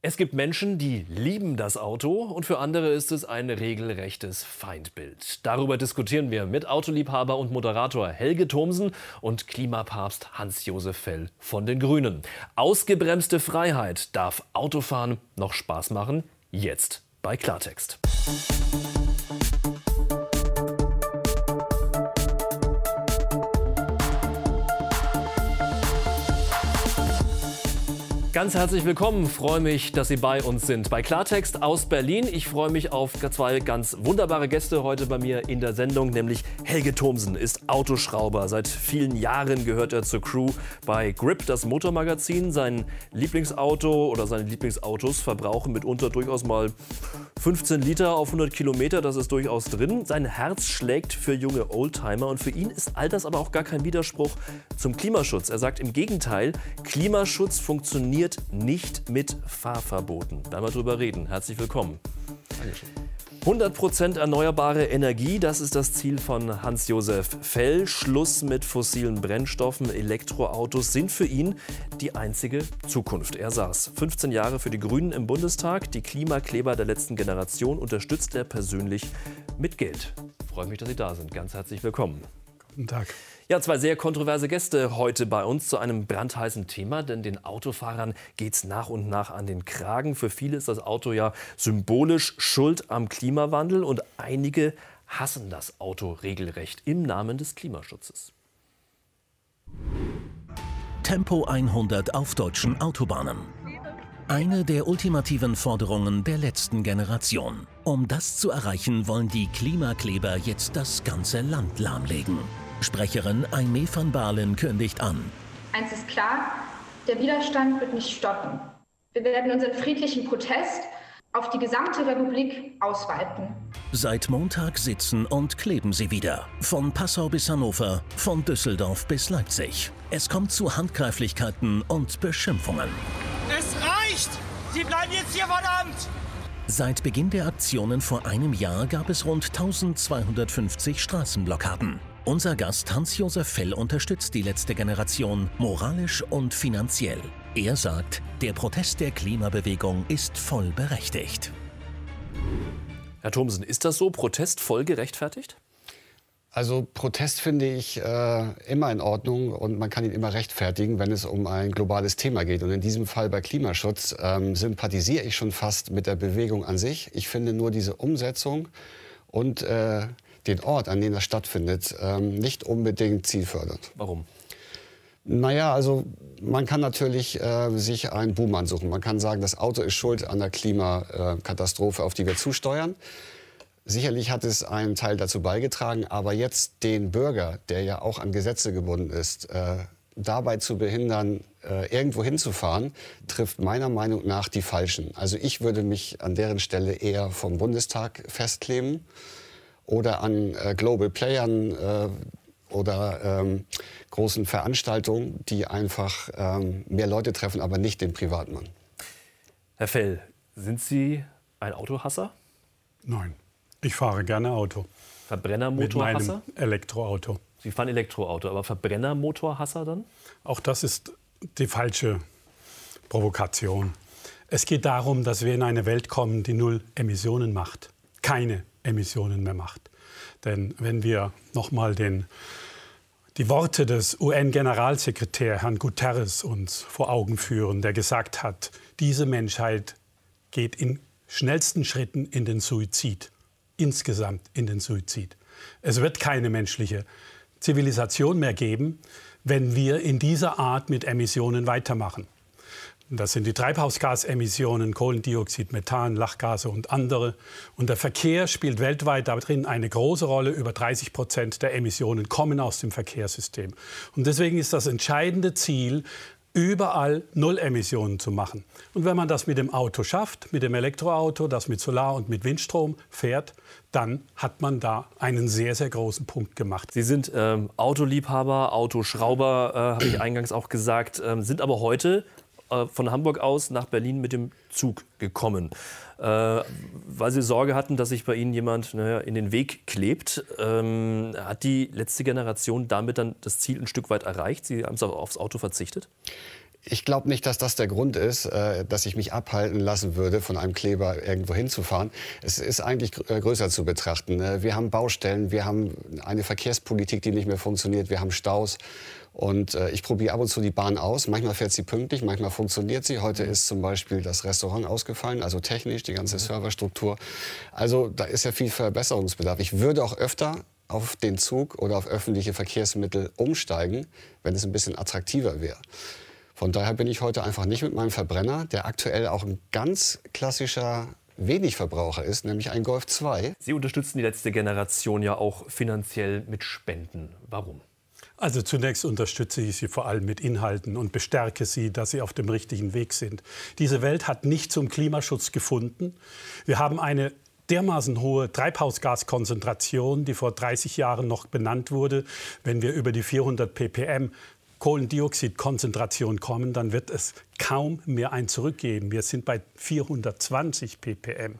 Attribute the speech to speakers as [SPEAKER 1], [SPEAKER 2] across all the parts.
[SPEAKER 1] Es gibt Menschen, die lieben das Auto und für andere ist es ein regelrechtes Feindbild. Darüber diskutieren wir mit Autoliebhaber und Moderator Helge Thomsen und Klimapapst Hans-Josef Fell von den Grünen. Ausgebremste Freiheit. Darf Autofahren noch Spaß machen? Jetzt bei Klartext. Ganz herzlich willkommen. Freue mich, dass Sie bei uns sind. Bei Klartext aus Berlin. Ich freue mich auf zwei ganz wunderbare Gäste heute bei mir in der Sendung, nämlich Helge Thomsen ist Autoschrauber. Seit vielen Jahren gehört er zur Crew bei Grip, das Motormagazin. Sein Lieblingsauto oder seine Lieblingsautos verbrauchen mitunter durchaus mal 15 Liter auf 100 Kilometer. Das ist durchaus drin. Sein Herz schlägt für junge Oldtimer und für ihn ist all das aber auch gar kein Widerspruch zum Klimaschutz. Er sagt im Gegenteil, Klimaschutz funktioniert funktioniert nicht mit Fahrverboten. Da wir drüber reden. Herzlich willkommen. 100% erneuerbare Energie, das ist das Ziel von Hans-Josef Fell. Schluss mit fossilen Brennstoffen. Elektroautos sind für ihn die einzige Zukunft. Er saß 15 Jahre für die Grünen im Bundestag. Die Klimakleber der letzten Generation unterstützt er persönlich mit Geld. Ich freue mich, dass Sie da sind. Ganz herzlich willkommen.
[SPEAKER 2] Guten Tag.
[SPEAKER 1] Ja, zwei sehr kontroverse Gäste heute bei uns zu einem brandheißen Thema, denn den Autofahrern geht es nach und nach an den Kragen. Für viele ist das Auto ja symbolisch schuld am Klimawandel und einige hassen das Auto regelrecht im Namen des Klimaschutzes.
[SPEAKER 3] Tempo 100 auf deutschen Autobahnen. Eine der ultimativen Forderungen der letzten Generation. Um das zu erreichen, wollen die Klimakleber jetzt das ganze Land lahmlegen. Sprecherin Aimee van Balen kündigt an.
[SPEAKER 4] Eins ist klar, der Widerstand wird nicht stoppen. Wir werden unseren friedlichen Protest auf die gesamte Republik ausweiten.
[SPEAKER 3] Seit Montag sitzen und kleben sie wieder. Von Passau bis Hannover, von Düsseldorf bis Leipzig. Es kommt zu Handgreiflichkeiten und Beschimpfungen.
[SPEAKER 5] Es reicht! Sie bleiben jetzt hier verdammt!
[SPEAKER 3] Seit Beginn der Aktionen vor einem Jahr gab es rund 1250 Straßenblockaden. Unser Gast Hans-Josef Fell unterstützt die letzte Generation moralisch und finanziell. Er sagt, der Protest der Klimabewegung ist voll berechtigt.
[SPEAKER 1] Herr Thomsen, ist das so? Protest voll gerechtfertigt?
[SPEAKER 2] Also Protest finde ich äh, immer in Ordnung und man kann ihn immer rechtfertigen, wenn es um ein globales Thema geht. Und in diesem Fall bei Klimaschutz ähm, sympathisiere ich schon fast mit der Bewegung an sich. Ich finde nur diese Umsetzung und äh, den Ort, an dem das stattfindet, ähm, nicht unbedingt zielfördernd.
[SPEAKER 1] Warum?
[SPEAKER 2] Naja, also man kann natürlich äh, sich einen Boom suchen. Man kann sagen, das Auto ist schuld an der Klimakatastrophe, auf die wir zusteuern. Sicherlich hat es einen Teil dazu beigetragen, aber jetzt den Bürger, der ja auch an Gesetze gebunden ist, äh, dabei zu behindern, äh, irgendwo hinzufahren, trifft meiner Meinung nach die Falschen. Also ich würde mich an deren Stelle eher vom Bundestag festkleben oder an äh, Global Playern äh, oder ähm, großen Veranstaltungen, die einfach ähm, mehr Leute treffen, aber nicht den Privatmann.
[SPEAKER 1] Herr Fell, sind Sie ein Autohasser?
[SPEAKER 2] Nein, ich fahre gerne Auto.
[SPEAKER 1] Verbrennermotorhasser?
[SPEAKER 2] Mit Elektroauto.
[SPEAKER 1] Sie fahren Elektroauto, aber Verbrennermotorhasser dann?
[SPEAKER 2] Auch das ist die falsche Provokation. Es geht darum, dass wir in eine Welt kommen, die null Emissionen macht. Keine Emissionen mehr macht. Denn wenn wir noch mal den, die Worte des UN-Generalsekretärs Herrn Guterres uns vor Augen führen, der gesagt hat, diese Menschheit geht in schnellsten Schritten in den Suizid, insgesamt in den Suizid. Es wird keine menschliche Zivilisation mehr geben, wenn wir in dieser Art mit Emissionen weitermachen. Das sind die Treibhausgasemissionen, Kohlendioxid, Methan, Lachgase und andere. Und der Verkehr spielt weltweit darin eine große Rolle. Über 30 Prozent der Emissionen kommen aus dem Verkehrssystem. Und deswegen ist das entscheidende Ziel, überall Nullemissionen zu machen. Und wenn man das mit dem Auto schafft, mit dem Elektroauto, das mit Solar und mit Windstrom fährt, dann hat man da einen sehr, sehr großen Punkt gemacht.
[SPEAKER 1] Sie sind ähm, Autoliebhaber, Autoschrauber, äh, habe ich eingangs auch gesagt, ähm, sind aber heute äh, von Hamburg aus nach Berlin mit dem Zug gekommen, äh, weil sie Sorge hatten, dass sich bei ihnen jemand naja, in den Weg klebt. Ähm, hat die letzte Generation damit dann das Ziel ein Stück weit erreicht? Sie haben aufs Auto verzichtet?
[SPEAKER 6] Ich glaube nicht, dass das der Grund ist, äh, dass ich mich abhalten lassen würde, von einem Kleber irgendwo hinzufahren. Es ist eigentlich äh, größer zu betrachten. Äh, wir haben Baustellen, wir haben eine Verkehrspolitik, die nicht mehr funktioniert, wir haben Staus. Und äh, ich probiere ab und zu die Bahn aus. Manchmal fährt sie pünktlich, manchmal funktioniert sie. Heute ist zum Beispiel das Restaurant ausgefallen, also technisch, die ganze Serverstruktur. Also da ist ja viel Verbesserungsbedarf. Ich würde auch öfter auf den Zug oder auf öffentliche Verkehrsmittel umsteigen, wenn es ein bisschen attraktiver wäre. Von daher bin ich heute einfach nicht mit meinem Verbrenner, der aktuell auch ein ganz klassischer Wenigverbraucher ist, nämlich ein Golf 2.
[SPEAKER 1] Sie unterstützen die letzte Generation ja auch finanziell mit Spenden. Warum?
[SPEAKER 2] Also zunächst unterstütze ich Sie vor allem mit Inhalten und bestärke Sie, dass Sie auf dem richtigen Weg sind. Diese Welt hat nicht zum Klimaschutz gefunden. Wir haben eine dermaßen hohe Treibhausgaskonzentration, die vor 30 Jahren noch benannt wurde. Wenn wir über die 400 ppm Kohlendioxidkonzentration kommen, dann wird es kaum mehr ein zurückgeben. Wir sind bei 420 ppm.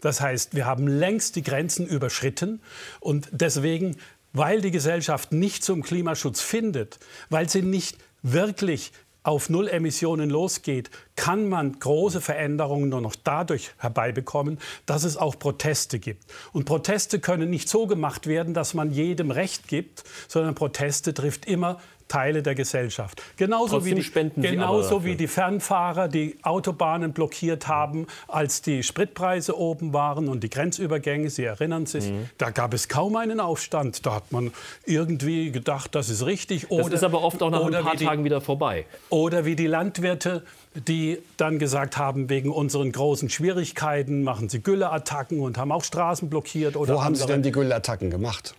[SPEAKER 2] Das heißt, wir haben längst die Grenzen überschritten und deswegen, weil die Gesellschaft nicht zum Klimaschutz findet, weil sie nicht wirklich auf Null Emissionen losgeht, kann man große Veränderungen nur noch dadurch herbeibekommen, dass es auch Proteste gibt. Und Proteste können nicht so gemacht werden, dass man jedem Recht gibt, sondern Proteste trifft immer Teile der Gesellschaft. Genauso, wie die, genauso wie die Fernfahrer die Autobahnen blockiert haben, als die Spritpreise oben waren und die Grenzübergänge, Sie erinnern sich, mhm. da gab es kaum einen Aufstand. Da hat man irgendwie gedacht, das ist richtig.
[SPEAKER 1] Oder, das ist aber oft auch nach ein paar die, Tagen wieder vorbei.
[SPEAKER 2] Oder wie die Landwirte, die dann gesagt haben, wegen unseren großen Schwierigkeiten machen sie Gülleattacken und haben auch Straßen blockiert.
[SPEAKER 6] Oder Wo haben Sie denn die Gülleattacken gemacht?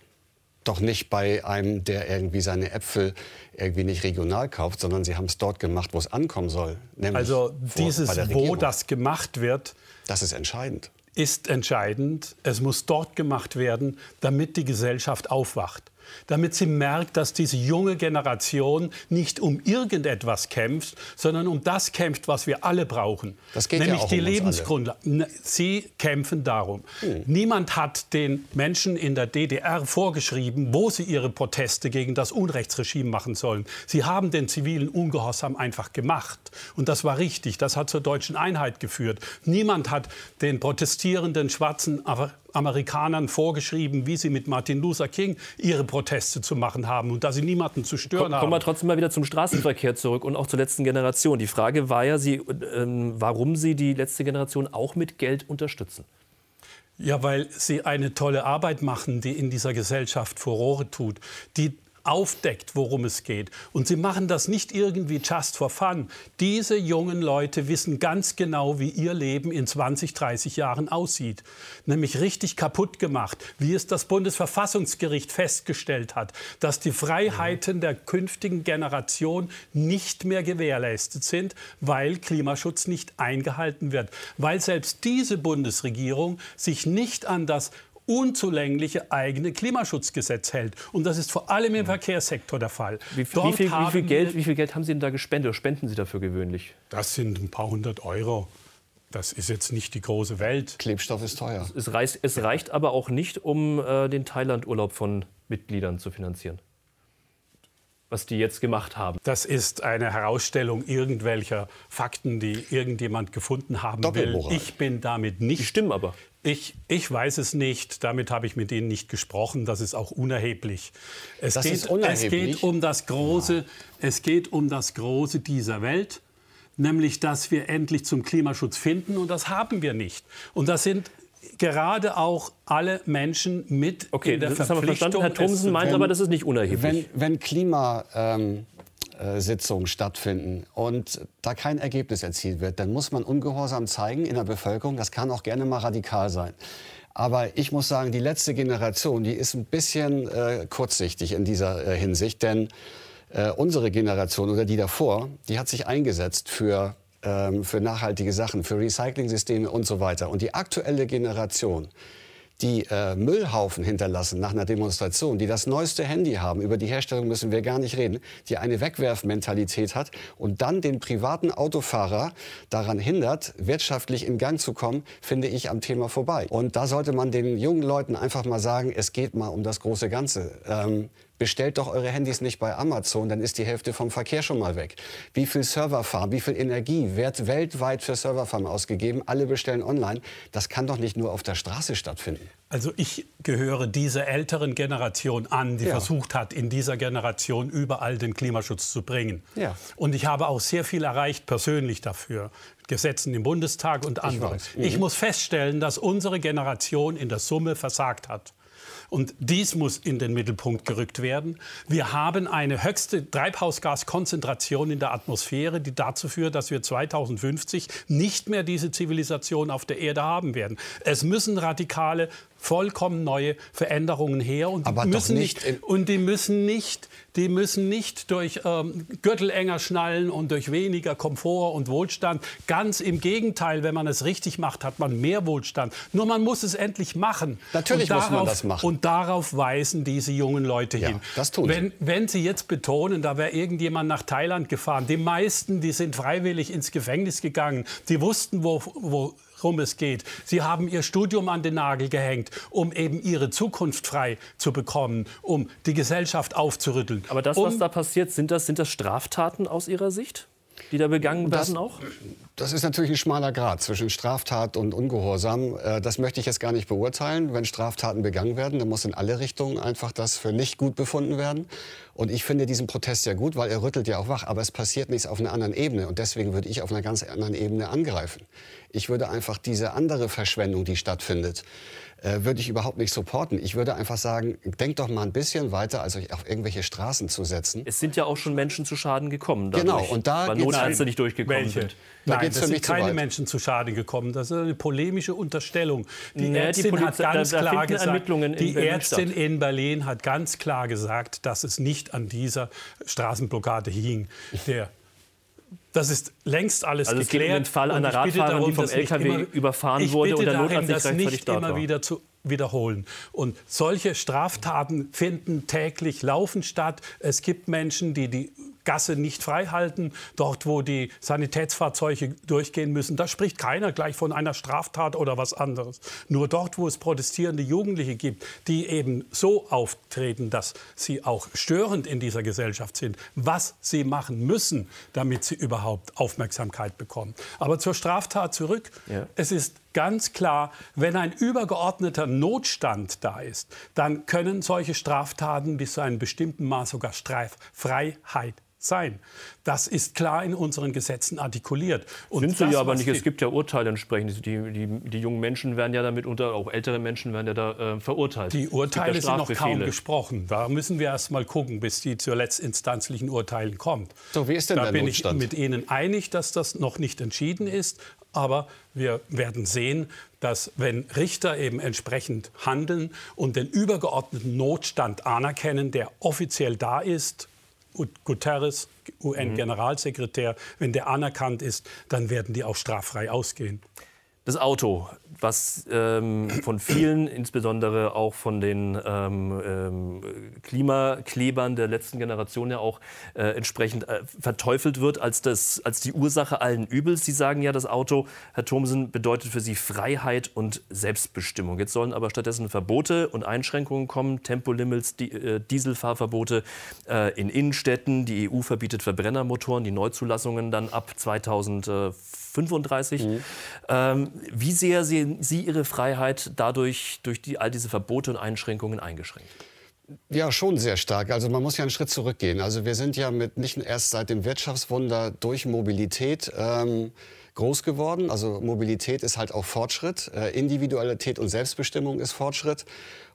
[SPEAKER 6] Doch nicht bei einem, der irgendwie seine Äpfel irgendwie nicht regional kauft, sondern sie haben es dort gemacht, wo es ankommen soll.
[SPEAKER 2] also dieses, wo das gemacht wird,
[SPEAKER 6] das ist entscheidend.
[SPEAKER 2] Ist entscheidend. Es muss dort gemacht werden, damit die Gesellschaft aufwacht damit sie merkt, dass diese junge Generation nicht um irgendetwas kämpft, sondern um das kämpft, was wir alle brauchen.
[SPEAKER 6] Das geht
[SPEAKER 2] nämlich
[SPEAKER 6] ja auch
[SPEAKER 2] die
[SPEAKER 6] um
[SPEAKER 2] Lebensgrundlage. Sie kämpfen darum. Hm. Niemand hat den Menschen in der DDR vorgeschrieben, wo sie ihre Proteste gegen das Unrechtsregime machen sollen. Sie haben den zivilen Ungehorsam einfach gemacht. Und das war richtig. Das hat zur deutschen Einheit geführt. Niemand hat den protestierenden schwarzen Amerikanern vorgeschrieben, wie sie mit Martin Luther King ihre Proteste zu machen haben und da sie niemanden zu stören Komm, haben.
[SPEAKER 1] Kommen wir trotzdem mal wieder zum Straßenverkehr zurück und auch zur letzten Generation. Die Frage war ja, sie, äh, warum Sie die letzte Generation auch mit Geld unterstützen.
[SPEAKER 2] Ja, weil sie eine tolle Arbeit machen, die in dieser Gesellschaft Furore tut, die aufdeckt, worum es geht. Und sie machen das nicht irgendwie just for fun. Diese jungen Leute wissen ganz genau, wie ihr Leben in 20, 30 Jahren aussieht. Nämlich richtig kaputt gemacht, wie es das Bundesverfassungsgericht festgestellt hat, dass die Freiheiten der künftigen Generation nicht mehr gewährleistet sind, weil Klimaschutz nicht eingehalten wird. Weil selbst diese Bundesregierung sich nicht an das unzulängliche eigene Klimaschutzgesetz hält. Und das ist vor allem im Verkehrssektor der Fall.
[SPEAKER 1] Wie, wie, viel, wie, viel, Geld, wie viel Geld haben Sie denn da gespendet oder spenden Sie dafür gewöhnlich?
[SPEAKER 2] Das sind ein paar hundert Euro. Das ist jetzt nicht die große Welt.
[SPEAKER 6] Klebstoff ist teuer.
[SPEAKER 1] Es reicht, es reicht aber auch nicht, um äh, den Thailand-Urlaub von Mitgliedern zu finanzieren was die jetzt gemacht haben.
[SPEAKER 2] Das ist eine Herausstellung irgendwelcher Fakten, die irgendjemand gefunden haben will. Ich bin damit nicht.
[SPEAKER 1] Die stimmen aber.
[SPEAKER 2] Ich, ich weiß es nicht. Damit habe ich mit Ihnen nicht gesprochen. Das ist auch unerheblich. Es, das geht, ist unerheblich. es geht um das Große. Ja. Es geht um das Große dieser Welt nämlich dass wir endlich zum Klimaschutz finden und das haben wir nicht. Und das sind gerade auch alle Menschen mit
[SPEAKER 1] okay, in der das Verpflichtung. Haben wir verstanden. Herr Thomsen meint aber, das ist nicht unerheblich.
[SPEAKER 6] Wenn, wenn Klimasitzungen ähm, äh, stattfinden und da kein Ergebnis erzielt wird, dann muss man Ungehorsam zeigen in der Bevölkerung. Das kann auch gerne mal radikal sein. Aber ich muss sagen, die letzte Generation, die ist ein bisschen äh, kurzsichtig in dieser äh, Hinsicht, denn äh, unsere Generation oder die davor, die hat sich eingesetzt für ähm, für nachhaltige Sachen, für Recycling-Systeme und so weiter. Und die aktuelle Generation, die äh, Müllhaufen hinterlassen nach einer Demonstration, die das neueste Handy haben, über die Herstellung müssen wir gar nicht reden, die eine Wegwerfmentalität hat und dann den privaten Autofahrer daran hindert, wirtschaftlich in Gang zu kommen, finde ich am Thema vorbei. Und da sollte man den jungen Leuten einfach mal sagen, es geht mal um das große Ganze. Ähm, Bestellt doch eure Handys nicht bei Amazon, dann ist die Hälfte vom Verkehr schon mal weg. Wie viel Serverfarm, wie viel Energie wird weltweit für Serverfarm ausgegeben? Alle bestellen online. Das kann doch nicht nur auf der Straße stattfinden.
[SPEAKER 2] Also ich gehöre dieser älteren Generation an, die ja. versucht hat, in dieser Generation überall den Klimaschutz zu bringen. Ja. Und ich habe auch sehr viel erreicht persönlich dafür. Gesetzen im Bundestag und anderen. Ich, mhm. ich muss feststellen, dass unsere Generation in der Summe versagt hat. Und dies muss in den Mittelpunkt gerückt werden. Wir haben eine höchste Treibhausgaskonzentration in der Atmosphäre, die dazu führt, dass wir 2050 nicht mehr diese Zivilisation auf der Erde haben werden. Es müssen radikale vollkommen neue Veränderungen her und die müssen nicht, nicht und die müssen nicht die müssen nicht durch ähm, Gürtel enger schnallen und durch weniger Komfort und Wohlstand. Ganz im Gegenteil, wenn man es richtig macht, hat man mehr Wohlstand. Nur man muss es endlich machen.
[SPEAKER 6] Natürlich darauf, muss man das machen.
[SPEAKER 2] Und darauf weisen diese jungen Leute
[SPEAKER 6] ja,
[SPEAKER 2] hin.
[SPEAKER 6] Das tun
[SPEAKER 2] wenn, wenn sie jetzt betonen, da wäre irgendjemand nach Thailand gefahren. Die meisten, die sind freiwillig ins Gefängnis gegangen. Die wussten, wo, wo worum es geht. Sie haben ihr Studium an den Nagel gehängt, um eben ihre Zukunft frei zu bekommen, um die Gesellschaft aufzurütteln.
[SPEAKER 1] Aber das,
[SPEAKER 2] um
[SPEAKER 1] was da passiert, sind das, sind das Straftaten aus Ihrer Sicht? die da begangen werden auch?
[SPEAKER 6] Das ist natürlich ein schmaler Grad zwischen Straftat und Ungehorsam. Äh, das möchte ich jetzt gar nicht beurteilen. Wenn Straftaten begangen werden, dann muss in alle Richtungen einfach das für nicht gut befunden werden. Und ich finde diesen Protest ja gut, weil er rüttelt ja auch wach. Aber es passiert nichts auf einer anderen Ebene. Und deswegen würde ich auf einer ganz anderen Ebene angreifen. Ich würde einfach diese andere Verschwendung, die stattfindet, äh, würde ich überhaupt nicht supporten. Ich würde einfach sagen, denkt doch mal ein bisschen weiter, als euch auf irgendwelche Straßen zu setzen.
[SPEAKER 1] Es sind ja auch schon Menschen zu Schaden gekommen.
[SPEAKER 6] Dadurch, genau, und da
[SPEAKER 1] weil Notärzte nicht durchgekommen welche? sind.
[SPEAKER 2] Da Nein, es sind keine weit. Menschen zu Schaden gekommen. Das ist eine polemische Unterstellung. Die nee, Ärztin die hat ganz da, da klar gesagt, die Ärztin statt. in Berlin hat ganz klar gesagt, dass es nicht an dieser Straßenblockade hing. Der das ist längst alles
[SPEAKER 1] also
[SPEAKER 2] geklärt.
[SPEAKER 1] Es gibt den Fall einer Radfahrerin, darum, die vom LKW überfahren wurde und der Notarzt
[SPEAKER 2] nicht rechtzeitig nicht
[SPEAKER 1] dort
[SPEAKER 2] immer wieder zu wiederholen. Und solche Straftaten finden täglich laufend statt. Es gibt Menschen, die die Gasse nicht frei halten, dort wo die Sanitätsfahrzeuge durchgehen müssen. Da spricht keiner gleich von einer Straftat oder was anderes. Nur dort, wo es protestierende Jugendliche gibt, die eben so auftreten, dass sie auch störend in dieser Gesellschaft sind, was sie machen müssen, damit sie überhaupt Aufmerksamkeit bekommen. Aber zur Straftat zurück. Ja. Es ist ganz klar, wenn ein übergeordneter Notstand da ist, dann können solche Straftaten bis zu einem bestimmten Maß sogar Streiffreiheit sein. Das ist klar in unseren Gesetzen artikuliert.
[SPEAKER 1] Und Sind sie ja aber nicht. Es gibt ja Urteile entsprechend. Die, die, die, jungen Menschen werden ja damit unter, auch ältere Menschen werden ja da äh, verurteilt.
[SPEAKER 2] Die Urteile sind noch kaum gesprochen. Da müssen wir erst mal gucken, bis die zur letztinstanzlichen Urteilen kommt.
[SPEAKER 6] So, wie ist denn
[SPEAKER 2] da
[SPEAKER 6] der
[SPEAKER 2] bin
[SPEAKER 6] Notstand?
[SPEAKER 2] ich mit Ihnen einig, dass das noch nicht entschieden ist. Aber wir werden sehen, dass wenn Richter eben entsprechend handeln und den übergeordneten Notstand anerkennen, der offiziell da ist, Guterres, UN-Generalsekretär, wenn der anerkannt ist, dann werden die auch straffrei ausgehen.
[SPEAKER 1] Das Auto, was ähm, von vielen, insbesondere auch von den ähm, ähm, Klimaklebern der letzten Generation ja auch äh, entsprechend äh, verteufelt wird als, das, als die Ursache allen Übels. Sie sagen ja, das Auto, Herr Thomsen, bedeutet für Sie Freiheit und Selbstbestimmung. Jetzt sollen aber stattdessen Verbote und Einschränkungen kommen, Tempolimits, die, äh, Dieselfahrverbote äh, in Innenstädten. Die EU verbietet Verbrennermotoren, die Neuzulassungen dann ab 2040. 35. Mhm. Ähm, wie sehr sehen Sie Ihre Freiheit dadurch durch die, all diese Verbote und Einschränkungen eingeschränkt?
[SPEAKER 6] Ja, schon sehr stark. Also man muss ja einen Schritt zurückgehen. Also wir sind ja mit nicht erst seit dem Wirtschaftswunder durch Mobilität ähm, groß geworden. Also Mobilität ist halt auch Fortschritt. Äh, Individualität und Selbstbestimmung ist Fortschritt.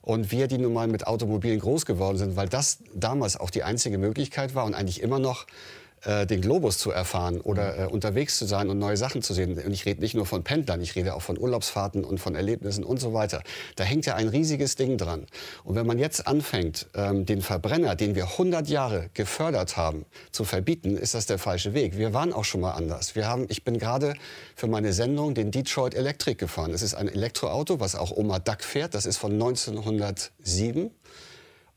[SPEAKER 6] Und wir, die nun mal mit Automobilen groß geworden sind, weil das damals auch die einzige Möglichkeit war und eigentlich immer noch äh, den Globus zu erfahren oder äh, unterwegs zu sein und neue Sachen zu sehen. Und ich rede nicht nur von Pendlern, ich rede auch von Urlaubsfahrten und von Erlebnissen und so weiter. Da hängt ja ein riesiges Ding dran. Und wenn man jetzt anfängt, ähm, den Verbrenner, den wir 100 Jahre gefördert haben, zu verbieten, ist das der falsche Weg. Wir waren auch schon mal anders. Wir haben, ich bin gerade für meine Sendung den Detroit Electric gefahren. Es ist ein Elektroauto, was auch Oma Duck fährt. Das ist von 1907.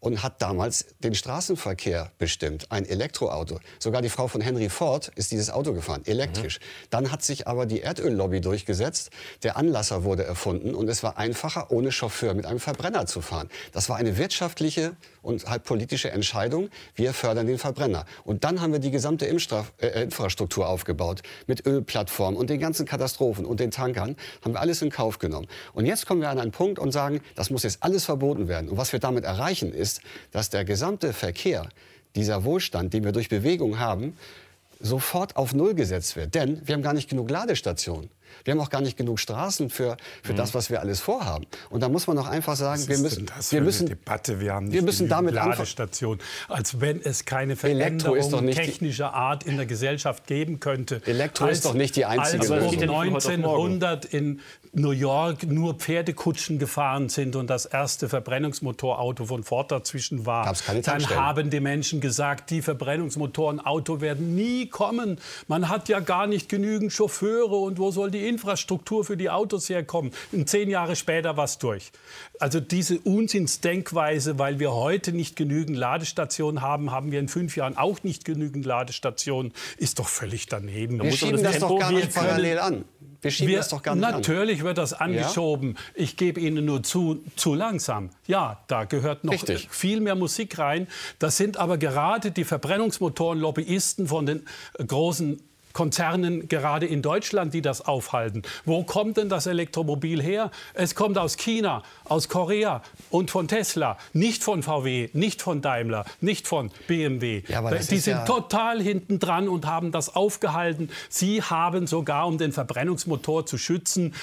[SPEAKER 6] und hat damals den Straßenverkehr bestimmt. Ein Elektroauto. Sogar die Frau von Henry Ford ist dieses Auto gefahren, elektrisch. Mhm. Dann hat sich aber die Erdöllobby durchgesetzt. Der Anlasser wurde erfunden und es war einfacher, ohne Chauffeur mit einem Verbrenner zu fahren. Das war eine wirtschaftliche und halt politische Entscheidung. Wir fördern den Verbrenner. Und dann haben wir die gesamte Impfstraf äh, Infrastruktur aufgebaut mit Ölplattformen und den ganzen Katastrophen und den Tankern. Haben wir alles in Kauf genommen. Und jetzt kommen wir an einen Punkt und sagen, das muss jetzt alles verboten werden. Und was wir damit erreichen ist, dass der gesamte Verkehr, dieser Wohlstand, den wir durch Bewegung haben, sofort auf Null gesetzt wird. Denn wir haben gar nicht genug Ladestationen. Wir haben auch gar nicht genug Straßen für, für mhm. das, was wir alles vorhaben. Und da muss man doch einfach sagen, wir müssen, wir müssen,
[SPEAKER 2] Debatte? Wir haben nicht
[SPEAKER 6] wir müssen damit
[SPEAKER 2] Ladestation, als wenn es keine Veränderung technischer Art in der Gesellschaft geben könnte.
[SPEAKER 6] Elektro als, ist doch nicht die einzige
[SPEAKER 2] als um 1900 in New York nur Pferdekutschen gefahren sind und das erste Verbrennungsmotorauto von Ford dazwischen war, dann haben die Menschen gesagt, die Verbrennungsmotorenauto werden nie kommen. Man hat ja gar nicht genügend Chauffeure und wo soll die Infrastruktur für die Autos herkommen? Und zehn Jahre später war es durch. Also diese Unsinnsdenkweise, weil wir heute nicht genügend Ladestationen haben, haben wir in fünf Jahren auch nicht genügend Ladestationen, ist doch völlig daneben.
[SPEAKER 6] Wir schieben das, das doch gar nicht parallel an. Wir schieben wir, das doch gar nicht
[SPEAKER 2] Natürlich an. wird das angeschoben. Ja? Ich gebe Ihnen nur zu, zu langsam. Ja, da gehört noch Richtig. viel mehr Musik rein. Das sind aber gerade die Verbrennungsmotoren-Lobbyisten von den großen Konzernen gerade in Deutschland, die das aufhalten. Wo kommt denn das Elektromobil her? Es kommt aus China, aus Korea und von Tesla, nicht von VW, nicht von Daimler, nicht von BMW. Ja, die sind ja total hinten dran und haben das aufgehalten. Sie haben sogar, um den Verbrennungsmotor zu schützen,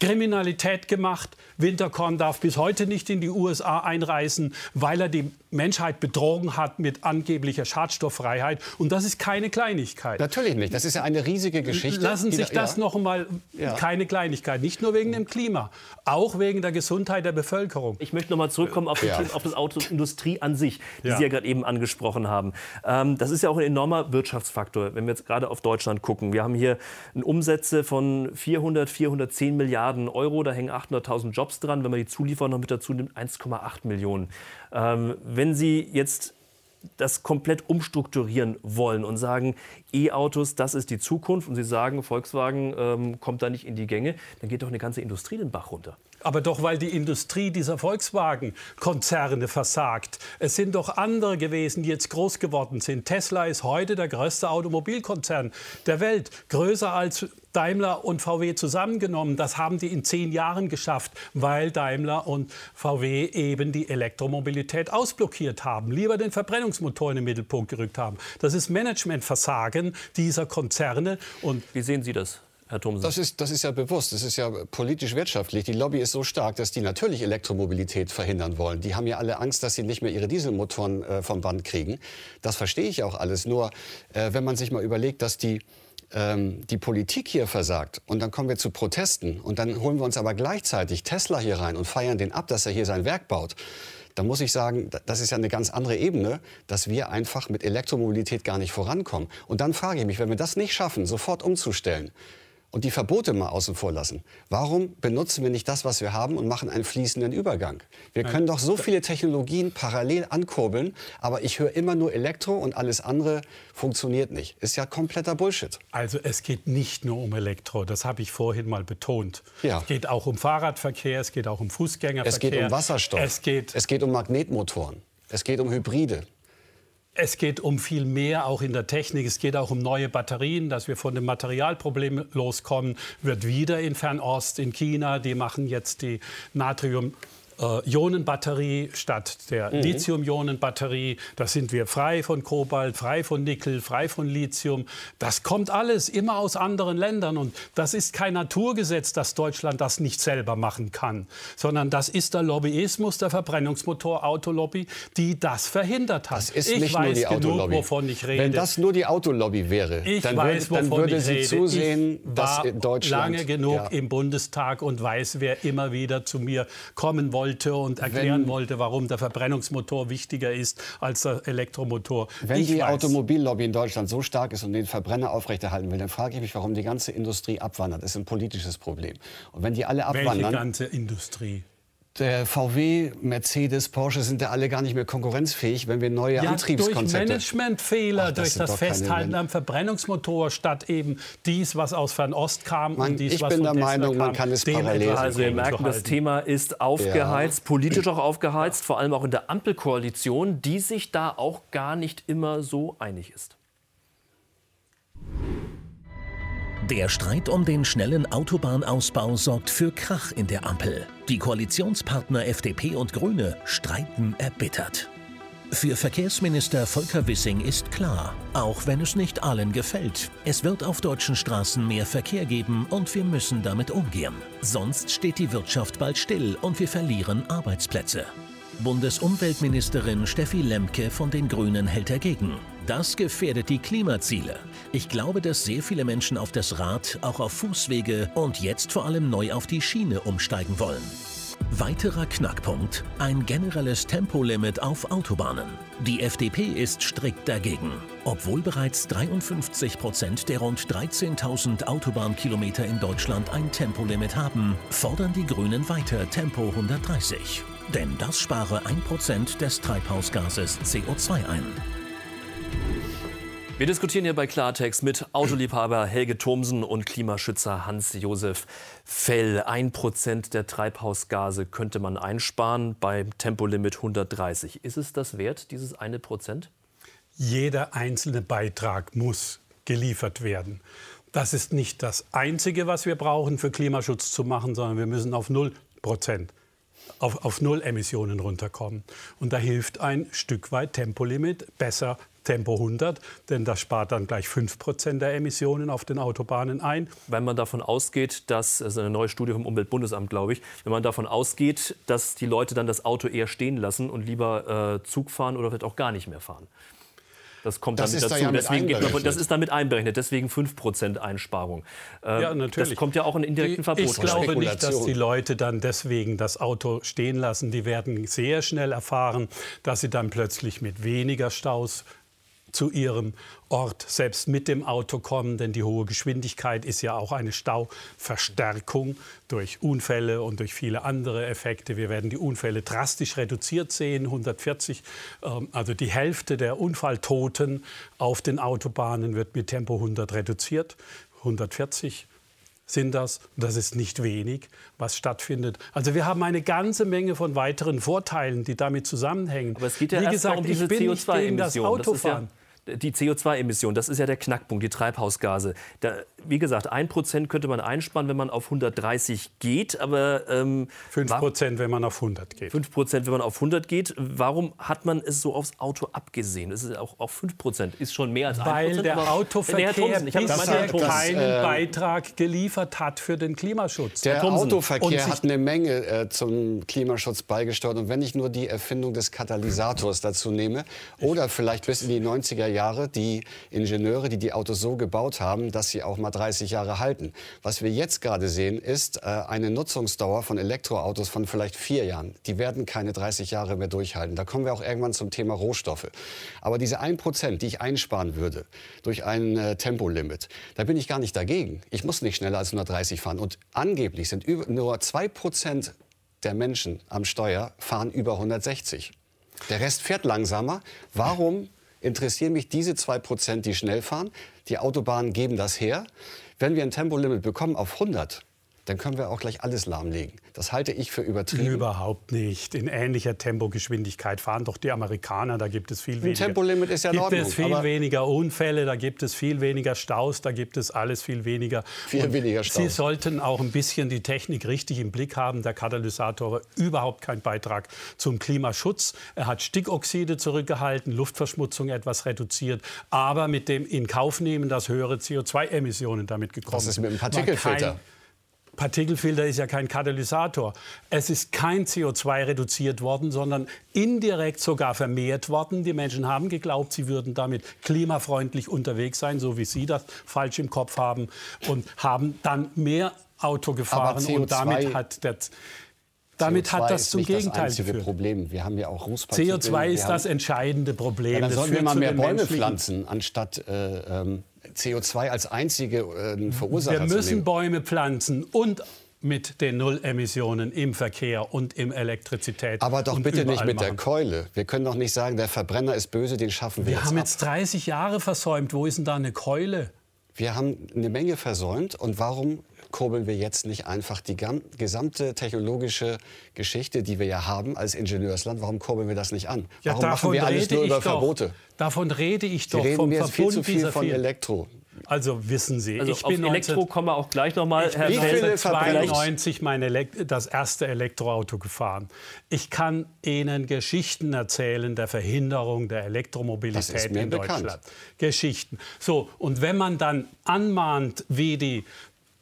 [SPEAKER 2] Kriminalität gemacht. Winterkorn darf bis heute nicht in die USA einreisen, weil er die Menschheit betrogen hat mit angeblicher Schadstofffreiheit. Und das ist keine Kleinigkeit.
[SPEAKER 6] Natürlich nicht. Das ist ja eine riesige Geschichte.
[SPEAKER 2] Lassen sich da, das ja. noch einmal ja. keine Kleinigkeit. Nicht nur wegen dem Klima, auch wegen der Gesundheit der Bevölkerung.
[SPEAKER 1] Ich möchte noch mal zurückkommen auf, ja. auf das Autoindustrie an sich, die Sie ja gerade eben angesprochen haben. Ähm, das ist ja auch ein enormer Wirtschaftsfaktor, wenn wir jetzt gerade auf Deutschland gucken. Wir haben hier Umsätze von 400, 410 Milliarden Euro. Da hängen 800.000 Jobs dran. Wenn man die Zulieferer noch mit dazu nimmt, 1,8 Millionen. Ähm, wenn Sie jetzt das komplett umstrukturieren wollen und sagen, E-Autos, das ist die Zukunft und Sie sagen, Volkswagen ähm, kommt da nicht in die Gänge, dann geht doch eine ganze Industrie den Bach runter.
[SPEAKER 2] Aber doch, weil die Industrie dieser Volkswagen-Konzerne versagt. Es sind doch andere gewesen, die jetzt groß geworden sind. Tesla ist heute der größte Automobilkonzern der Welt, größer als Daimler und VW zusammengenommen. Das haben die in zehn Jahren geschafft, weil Daimler und VW eben die Elektromobilität ausblockiert haben, lieber den Verbrennungsmotor in den Mittelpunkt gerückt haben. Das ist Managementversagen dieser Konzerne.
[SPEAKER 1] Und Wie sehen Sie das? Herr Thomsen?
[SPEAKER 6] Das ist, das ist ja bewusst. Das ist ja politisch-wirtschaftlich. Die Lobby ist so stark, dass die natürlich Elektromobilität verhindern wollen. Die haben ja alle Angst, dass sie nicht mehr ihre Dieselmotoren äh, vom Band kriegen. Das verstehe ich auch alles. Nur, äh, wenn man sich mal überlegt, dass die ähm, die Politik hier versagt und dann kommen wir zu Protesten und dann holen wir uns aber gleichzeitig Tesla hier rein und feiern den ab, dass er hier sein Werk baut, dann muss ich sagen, das ist ja eine ganz andere Ebene, dass wir einfach mit Elektromobilität gar nicht vorankommen. Und dann frage ich mich, wenn wir das nicht schaffen, sofort umzustellen, und die Verbote mal außen vor lassen. Warum benutzen wir nicht das, was wir haben und machen einen fließenden Übergang? Wir können doch so viele Technologien parallel ankurbeln, aber ich höre immer nur Elektro und alles andere funktioniert nicht. Ist ja kompletter Bullshit.
[SPEAKER 2] Also es geht nicht nur um Elektro, das habe ich vorhin mal betont. Ja. Es geht auch um Fahrradverkehr, es geht auch um Fußgängerverkehr.
[SPEAKER 6] Es geht um Wasserstoff.
[SPEAKER 2] Es geht,
[SPEAKER 6] es geht um Magnetmotoren. Es geht um Hybride.
[SPEAKER 2] Es geht um viel mehr, auch in der Technik. Es geht auch um neue Batterien, dass wir von dem Materialproblem loskommen. Wird wieder in Fernost, in China, die machen jetzt die Natrium äh, Ionenbatterie statt der mhm. Lithium-Ionen-Batterie. Da sind wir frei von Kobalt, frei von Nickel, frei von Lithium. Das kommt alles immer aus anderen Ländern. Und das ist kein Naturgesetz, dass Deutschland das nicht selber machen kann, sondern das ist der Lobbyismus der Verbrennungsmotor-Autolobby, die das verhindert hat.
[SPEAKER 6] Das ist ich nicht weiß nur die genug, Autolobby.
[SPEAKER 2] wovon ich rede.
[SPEAKER 6] Wenn das nur die Autolobby wäre,
[SPEAKER 2] ich
[SPEAKER 6] dann,
[SPEAKER 2] weiß,
[SPEAKER 6] würde, dann würde sie rede. zusehen,
[SPEAKER 2] ich
[SPEAKER 6] dass in Deutschland...
[SPEAKER 2] lange genug ja. im Bundestag und weiß, wer immer wieder zu mir kommen wollte wollte und erklären wenn, wollte, warum der Verbrennungsmotor wichtiger ist als der Elektromotor.
[SPEAKER 6] Wenn ich die weiß. Automobillobby in Deutschland so stark ist und den Verbrenner aufrechterhalten will, dann frage ich mich, warum die ganze Industrie abwandert. Das ist ein politisches Problem. Und wenn die alle abwandern...
[SPEAKER 2] Welche ganze Industrie?
[SPEAKER 6] Der VW, Mercedes, Porsche sind ja alle gar nicht mehr konkurrenzfähig, wenn wir neue ja, Antriebskonzepte...
[SPEAKER 2] Durch Managementfehler, Ach, das durch das Festhalten am Verbrennungsmotor, statt eben dies, was aus Fernost kam
[SPEAKER 6] man,
[SPEAKER 2] und dies,
[SPEAKER 6] ich
[SPEAKER 2] was
[SPEAKER 6] bin der Meinung, man kann es parallel...
[SPEAKER 1] Also wir merken, das Thema ist aufgeheizt, ja. politisch auch aufgeheizt, vor allem auch in der Ampelkoalition, die sich da auch gar nicht immer so einig ist.
[SPEAKER 3] Der Streit um den schnellen Autobahnausbau sorgt für Krach in der Ampel. Die Koalitionspartner FDP und Grüne streiten erbittert. Für Verkehrsminister Volker Wissing ist klar, auch wenn es nicht allen gefällt, es wird auf deutschen Straßen mehr Verkehr geben und wir müssen damit umgehen. Sonst steht die Wirtschaft bald still und wir verlieren Arbeitsplätze. Bundesumweltministerin Steffi Lemke von den Grünen hält dagegen. Das gefährdet die Klimaziele. Ich glaube, dass sehr viele Menschen auf das Rad, auch auf Fußwege und jetzt vor allem neu auf die Schiene umsteigen wollen. Weiterer Knackpunkt: ein generelles Tempolimit auf Autobahnen. Die FDP ist strikt dagegen. Obwohl bereits 53 Prozent der rund 13.000 Autobahnkilometer in Deutschland ein Tempolimit haben, fordern die Grünen weiter Tempo 130. Denn das spare 1% des Treibhausgases CO2 ein.
[SPEAKER 1] Wir diskutieren hier bei Klartext mit Autoliebhaber Helge Thomsen und Klimaschützer Hans-Josef Fell. Ein Prozent der Treibhausgase könnte man einsparen beim Tempolimit 130. Ist es das wert, dieses eine Prozent?
[SPEAKER 2] Jeder einzelne Beitrag muss geliefert werden. Das ist nicht das Einzige, was wir brauchen, für Klimaschutz zu machen, sondern wir müssen auf 0 Prozent auf, auf Null Emissionen runterkommen. Und da hilft ein Stück weit Tempolimit besser Tempo 100, denn das spart dann gleich 5 Prozent der Emissionen auf den Autobahnen ein.
[SPEAKER 1] Wenn man davon ausgeht, dass, das ist eine neue Studie vom Umweltbundesamt, glaube ich, wenn man davon ausgeht, dass die Leute dann das Auto eher stehen lassen und lieber äh, Zug fahren oder vielleicht auch gar nicht mehr fahren. Das kommt das damit dazu. Da ja deswegen man, das ist damit einberechnet. Deswegen 5% Einsparung.
[SPEAKER 2] Ähm, ja, natürlich.
[SPEAKER 1] Das kommt ja auch in indirekten Verbot.
[SPEAKER 2] Ich glaube nicht, dass die Leute dann deswegen das Auto stehen lassen. Die werden sehr schnell erfahren, dass sie dann plötzlich mit weniger Staus zu ihrem Ort selbst mit dem Auto kommen, denn die hohe Geschwindigkeit ist ja auch eine Stauverstärkung durch Unfälle und durch viele andere Effekte. Wir werden die Unfälle drastisch reduziert sehen, 140, ähm, also die Hälfte der Unfalltoten auf den Autobahnen wird mit Tempo 100 reduziert, 140 sind das. Das ist nicht wenig, was stattfindet. Also wir haben eine ganze Menge von weiteren Vorteilen, die damit zusammenhängen.
[SPEAKER 1] Aber es geht ja Wie gesagt, um diese CO2-Emissionen die CO2-Emissionen, das ist ja der Knackpunkt, die Treibhausgase. Da, wie gesagt, ein Prozent könnte man einsparen, wenn man auf 130 geht, aber...
[SPEAKER 2] Ähm, 5 Prozent, wenn man auf 100 geht.
[SPEAKER 1] 5 Prozent, wenn man auf 100 geht. Warum hat man es so aufs Auto abgesehen? Es ist auch auf 5 Prozent, ist schon mehr als 1
[SPEAKER 2] Weil der Autoverkehr Thomsen, bisher keinen äh, Beitrag geliefert hat für den Klimaschutz.
[SPEAKER 6] Der Autoverkehr hat eine Menge äh, zum Klimaschutz beigesteuert. Und wenn ich nur die Erfindung des Katalysators dazu nehme oder vielleicht bis in die 90er Jahre Jahre die Ingenieure, die die Autos so gebaut haben, dass sie auch mal 30 Jahre halten. Was wir jetzt gerade sehen, ist äh, eine Nutzungsdauer von Elektroautos von vielleicht vier Jahren. Die werden keine 30 Jahre mehr durchhalten. Da kommen wir auch irgendwann zum Thema Rohstoffe. Aber diese 1%, die ich einsparen würde durch ein äh, Tempolimit, da bin ich gar nicht dagegen. Ich muss nicht schneller als 130 fahren. Und angeblich sind über, nur 2% der Menschen am Steuer fahren über 160. Der Rest fährt langsamer. Warum interessieren mich diese zwei Prozent, die schnell fahren. Die Autobahnen geben das her. Wenn wir ein Tempolimit bekommen auf 100, dann können wir auch gleich alles lahmlegen. Das halte ich für übertrieben.
[SPEAKER 2] Überhaupt nicht. In ähnlicher Tempogeschwindigkeit fahren doch die Amerikaner. Da gibt es viel weniger.
[SPEAKER 6] Ein Tempolimit ist ja
[SPEAKER 2] in
[SPEAKER 6] Ordnung.
[SPEAKER 2] Gibt es viel weniger Unfälle, da gibt es viel weniger Staus, da gibt es alles viel weniger.
[SPEAKER 6] Viel Und weniger Staus.
[SPEAKER 2] Sie sollten auch ein bisschen die Technik richtig im Blick haben. Der Katalysator war überhaupt kein Beitrag zum Klimaschutz. Er hat Stickoxide zurückgehalten, Luftverschmutzung etwas reduziert, aber mit dem in Kauf nehmen, dass höhere CO2-Emissionen damit gekommen sind.
[SPEAKER 6] Was ist mit dem Partikelfilter?
[SPEAKER 2] Partikelfilter ist ja kein Katalysator. Es ist kein CO2 reduziert worden, sondern indirekt sogar vermehrt worden. Die Menschen haben geglaubt, sie würden damit klimafreundlich unterwegs sein, so wie Sie das falsch im Kopf haben, und haben dann mehr Auto gefahren. Und damit hat der damit hat das zum Gegenteil das geführt.
[SPEAKER 6] Problem. Wir haben ja auch
[SPEAKER 2] Rußpartikel. CO2 ist das entscheidende Problem. Ja,
[SPEAKER 6] dann sollten wir mal mehr Bäume pflanzen, anstatt äh, ähm, CO2 als einzige äh, Verursacher
[SPEAKER 2] Wir müssen Bäume pflanzen und mit den Nullemissionen im Verkehr und im Elektrizität.
[SPEAKER 6] Aber doch bitte nicht mit machen. der Keule. Wir können doch nicht sagen, der Verbrenner ist böse, den schaffen wir,
[SPEAKER 2] wir
[SPEAKER 6] jetzt
[SPEAKER 2] haben
[SPEAKER 6] ab.
[SPEAKER 2] jetzt 30 Jahre versäumt. Wo ist denn da eine Keule?
[SPEAKER 6] Wir haben eine Menge versäumt. Und warum kurbeln wir jetzt nicht einfach die gesamte technologische Geschichte, die wir ja haben als Ingenieursland, warum kurbeln wir das nicht an?
[SPEAKER 2] Ja,
[SPEAKER 6] warum machen wir alles nur über doch, Verbote?
[SPEAKER 2] Davon rede ich doch.
[SPEAKER 6] Sie reden vom mir Verbund viel zu viel von Elektro.
[SPEAKER 2] Also wissen Sie,
[SPEAKER 1] also ich bin auf Elektro kommen wir auch gleich noch mal.
[SPEAKER 2] Ich Herr bin 1992 mein das erste Elektroauto gefahren. Ich kann Ihnen Geschichten erzählen der Verhinderung der Elektromobilität in Deutschland. Bekannt. Geschichten. So und wenn man dann anmahnt, wie die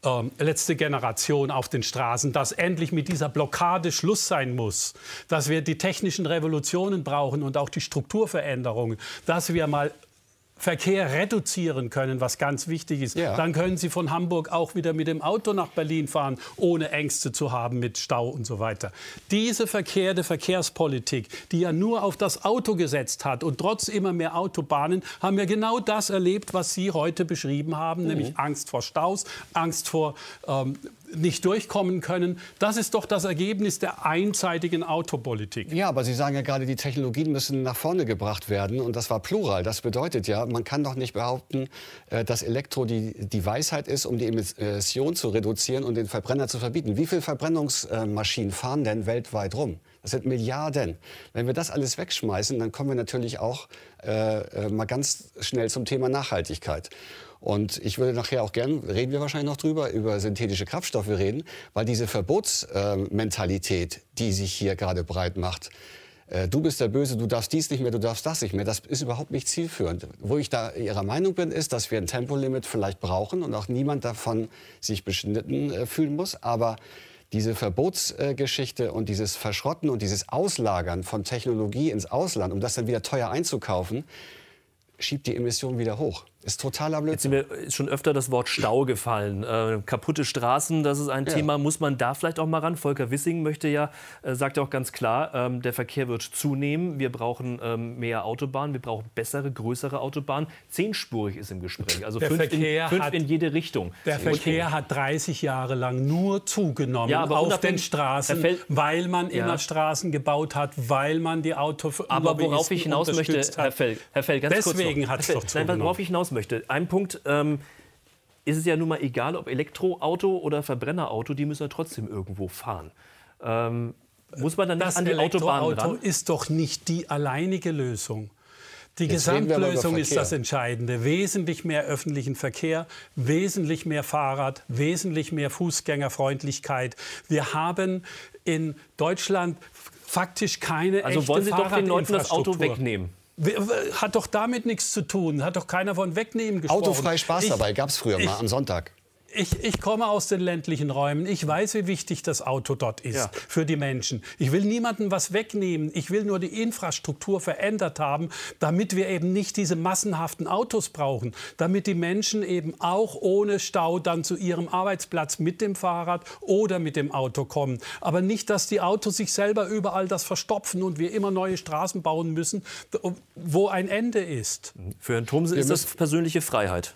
[SPEAKER 2] ähm, letzte Generation auf den Straßen, dass endlich mit dieser Blockade Schluss sein muss, dass wir die technischen Revolutionen brauchen und auch die Strukturveränderungen, dass wir mal Verkehr reduzieren können, was ganz wichtig ist, ja. dann können Sie von Hamburg auch wieder mit dem Auto nach Berlin fahren, ohne Ängste zu haben mit Stau und so weiter. Diese verkehrte Verkehrspolitik, die ja nur auf das Auto gesetzt hat und trotz immer mehr Autobahnen, haben wir genau das erlebt, was Sie heute beschrieben haben, mhm. nämlich Angst vor Staus, Angst vor ähm, nicht durchkommen können. Das ist doch das Ergebnis der einseitigen Autopolitik.
[SPEAKER 6] Ja, aber Sie sagen ja gerade, die Technologien müssen nach vorne gebracht werden. Und das war plural. Das bedeutet ja, man kann doch nicht behaupten, äh, dass Elektro die, die Weisheit ist, um die Emission zu reduzieren und den Verbrenner zu verbieten. Wie viele Verbrennungsmaschinen fahren denn weltweit rum? Das sind Milliarden. Wenn wir das alles wegschmeißen, dann kommen wir natürlich auch äh, äh mal ganz schnell zum Thema Nachhaltigkeit. Und ich würde nachher auch gern, reden wir wahrscheinlich noch drüber, über synthetische Kraftstoffe reden, weil diese Verbotsmentalität, die sich hier gerade breit macht, äh, du bist der Böse, du darfst dies nicht mehr, du darfst das nicht mehr. Das ist überhaupt nicht zielführend. Wo ich da Ihrer Meinung bin, ist, dass wir ein Tempolimit vielleicht brauchen und auch niemand davon sich beschnitten äh, fühlen muss. Aber diese Verbotsgeschichte äh, und dieses Verschrotten und dieses Auslagern von Technologie ins Ausland, um das dann wieder teuer einzukaufen, schiebt die Emissionen wieder hoch. Ist totaler Blödsinn.
[SPEAKER 1] Jetzt ist mir schon öfter das Wort Stau gefallen. Äh, kaputte Straßen, das ist ein ja. Thema. Muss man da vielleicht auch mal ran? Volker Wissing möchte ja, äh, sagt ja auch ganz klar, ähm, der Verkehr wird zunehmen. Wir brauchen ähm, mehr Autobahnen, wir brauchen bessere, größere Autobahnen. Zehnspurig ist im Gespräch, also der fünf, Verkehr in, fünf hat, in jede Richtung.
[SPEAKER 2] Der Verkehr hat 30 Jahre lang nur zugenommen ja, aber auf den Straßen, weil man ja. immer Straßen gebaut hat, weil man die Auto
[SPEAKER 1] Aber worauf ich hinaus möchte, Herr Fell, Herr Fell ganz
[SPEAKER 2] Deswegen hat es doch zugenommen.
[SPEAKER 1] Nein, worauf ich hinaus möchte. Ein Punkt. Ähm, ist es ja nun mal egal, ob Elektroauto oder Verbrennerauto, die müssen ja trotzdem irgendwo fahren. Ähm, muss man dann nicht
[SPEAKER 2] das
[SPEAKER 1] an die Autobahn ran?
[SPEAKER 2] ist doch nicht die alleinige Lösung. Die Jetzt Gesamtlösung ist das Entscheidende. Wesentlich mehr öffentlichen Verkehr, wesentlich mehr Fahrrad, wesentlich mehr Fußgängerfreundlichkeit. Wir haben in Deutschland faktisch keine
[SPEAKER 1] also
[SPEAKER 2] echte
[SPEAKER 1] wollen Sie doch den Leuten das Auto wegnehmen?
[SPEAKER 2] Hat doch damit nichts zu tun. Hat doch keiner von wegnehmen gesprochen.
[SPEAKER 6] Autofrei Spaß ich, dabei gab es früher ich, mal am Sonntag
[SPEAKER 2] ich, ich, komme aus den ländlichen Räumen. Ich weiß, wie wichtig das Auto dort ist ja. für die Menschen. Ich will niemandem was wegnehmen. Ich will nur die Infrastruktur verändert haben, damit wir eben nicht diese massenhaften Autos brauchen. Damit die Menschen eben auch ohne Stau dann zu ihrem Arbeitsplatz mit dem Fahrrad oder mit dem Auto kommen. Aber nicht, dass die Autos sich selber überall das verstopfen und wir immer neue Straßen bauen müssen, wo ein Ende ist.
[SPEAKER 1] Für Herrn Thomsen ist das persönliche Freiheit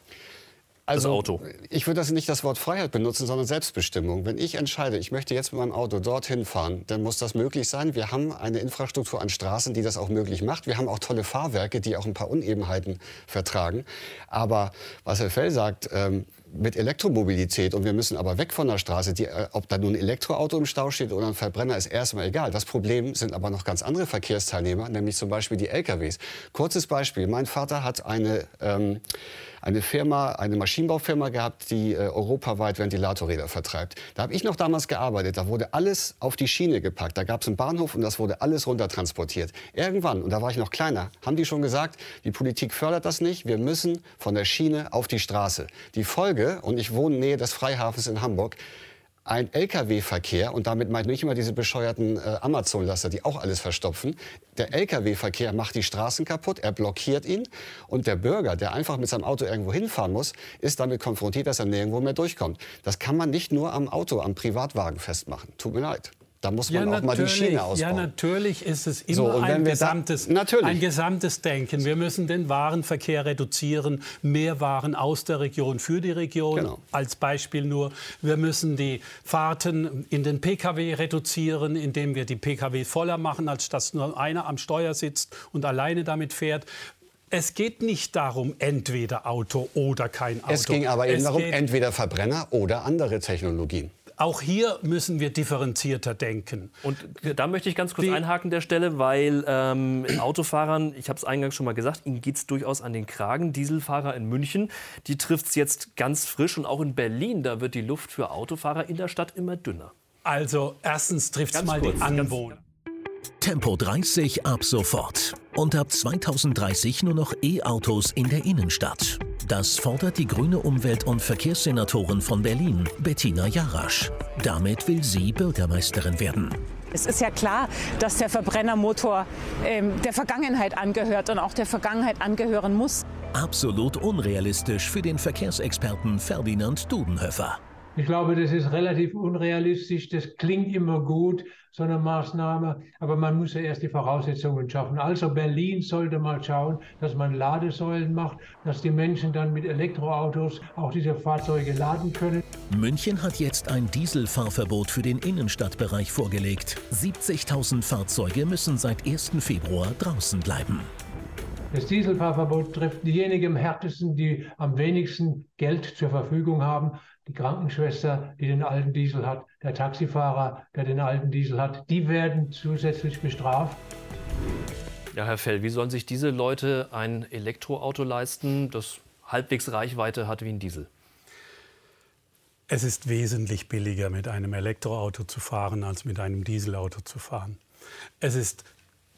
[SPEAKER 6] also,
[SPEAKER 1] Auto?
[SPEAKER 6] Ich würde das nicht das Wort Freiheit benutzen, sondern Selbstbestimmung. Wenn ich entscheide, ich möchte jetzt mit meinem Auto dorthin fahren, dann muss das möglich sein. Wir haben eine Infrastruktur an Straßen, die das auch möglich macht. Wir haben auch tolle Fahrwerke, die auch ein paar Unebenheiten vertragen. Aber was Herr Fell sagt, ähm, mit Elektromobilität und wir müssen aber weg von der Straße, die, äh, ob da nun ein Elektroauto im Stau steht oder ein Verbrenner, ist erstmal egal. Das Problem sind aber noch ganz andere Verkehrsteilnehmer, nämlich zum Beispiel die LKWs. Kurzes Beispiel, mein Vater hat eine... Ähm, eine Firma, eine Maschinenbaufirma gehabt, die äh, europaweit Ventilatorräder vertreibt. Da habe ich noch damals gearbeitet. Da wurde alles auf die Schiene gepackt. Da gab es einen Bahnhof und das wurde alles runtertransportiert. Irgendwann, und da war ich noch kleiner, haben die schon gesagt, die Politik fördert das nicht. Wir müssen von der Schiene auf die Straße. Die Folge, und ich wohne nähe des Freihafens in Hamburg, ein Lkw-Verkehr, und damit meint nicht immer diese bescheuerten äh, Amazon-Laster, die auch alles verstopfen. Der Lkw-Verkehr macht die Straßen kaputt, er blockiert ihn. Und der Bürger, der einfach mit seinem Auto irgendwo hinfahren muss, ist damit konfrontiert, dass er nirgendwo mehr durchkommt. Das kann man nicht nur am Auto, am Privatwagen festmachen. Tut mir leid. Da muss man ja, auch mal die Schiene ausbauen.
[SPEAKER 2] Ja, natürlich ist es immer so, ein, gesamtes, da, ein gesamtes Denken. Wir müssen den Warenverkehr reduzieren, mehr Waren aus der Region für die Region. Genau. Als Beispiel nur, wir müssen die Fahrten in den Pkw reduzieren, indem wir die Pkw voller machen, als dass nur einer am Steuer sitzt und alleine damit fährt. Es geht nicht darum, entweder Auto oder kein Auto.
[SPEAKER 6] Es ging aber eben es darum, entweder Verbrenner oder andere Technologien.
[SPEAKER 2] Auch hier müssen wir differenzierter denken.
[SPEAKER 1] Und da möchte ich ganz kurz Die einhaken an der Stelle, weil ähm, Autofahrern, ich habe es eingangs schon mal gesagt, ihnen geht es durchaus an den Kragen. Dieselfahrer in München, die trifft es jetzt ganz frisch. Und auch in Berlin, da wird die Luft für Autofahrer in der Stadt immer dünner.
[SPEAKER 2] Also erstens trifft es mal kurz, die Anwohner.
[SPEAKER 3] Tempo 30 ab sofort. Und ab 2030 nur noch E-Autos in der Innenstadt. Das fordert die grüne Umwelt- und Verkehrssenatorin von Berlin, Bettina Jarasch. Damit will sie Bürgermeisterin werden.
[SPEAKER 7] Es ist ja klar, dass der Verbrennermotor ähm, der Vergangenheit angehört und auch der Vergangenheit angehören muss.
[SPEAKER 3] Absolut unrealistisch für den Verkehrsexperten Ferdinand Dudenhöfer.
[SPEAKER 8] Ich glaube, das ist relativ unrealistisch. Das klingt immer gut, so eine Maßnahme, aber man muss ja erst die Voraussetzungen schaffen. Also Berlin sollte mal schauen, dass man Ladesäulen macht, dass die Menschen dann mit Elektroautos auch diese Fahrzeuge laden können.
[SPEAKER 3] München hat jetzt ein Dieselfahrverbot für den Innenstadtbereich vorgelegt. 70.000 Fahrzeuge müssen seit 1. Februar draußen bleiben.
[SPEAKER 8] Das Dieselfahrverbot trifft diejenigen am härtesten, die am wenigsten Geld zur Verfügung haben. Die Krankenschwester, die den alten Diesel hat, der Taxifahrer, der den alten Diesel hat, die werden zusätzlich bestraft.
[SPEAKER 1] Ja, Herr Fell, wie sollen sich diese Leute ein Elektroauto leisten, das halbwegs Reichweite hat wie ein Diesel?
[SPEAKER 2] Es ist wesentlich billiger, mit einem Elektroauto zu fahren, als mit einem Dieselauto zu fahren. Es ist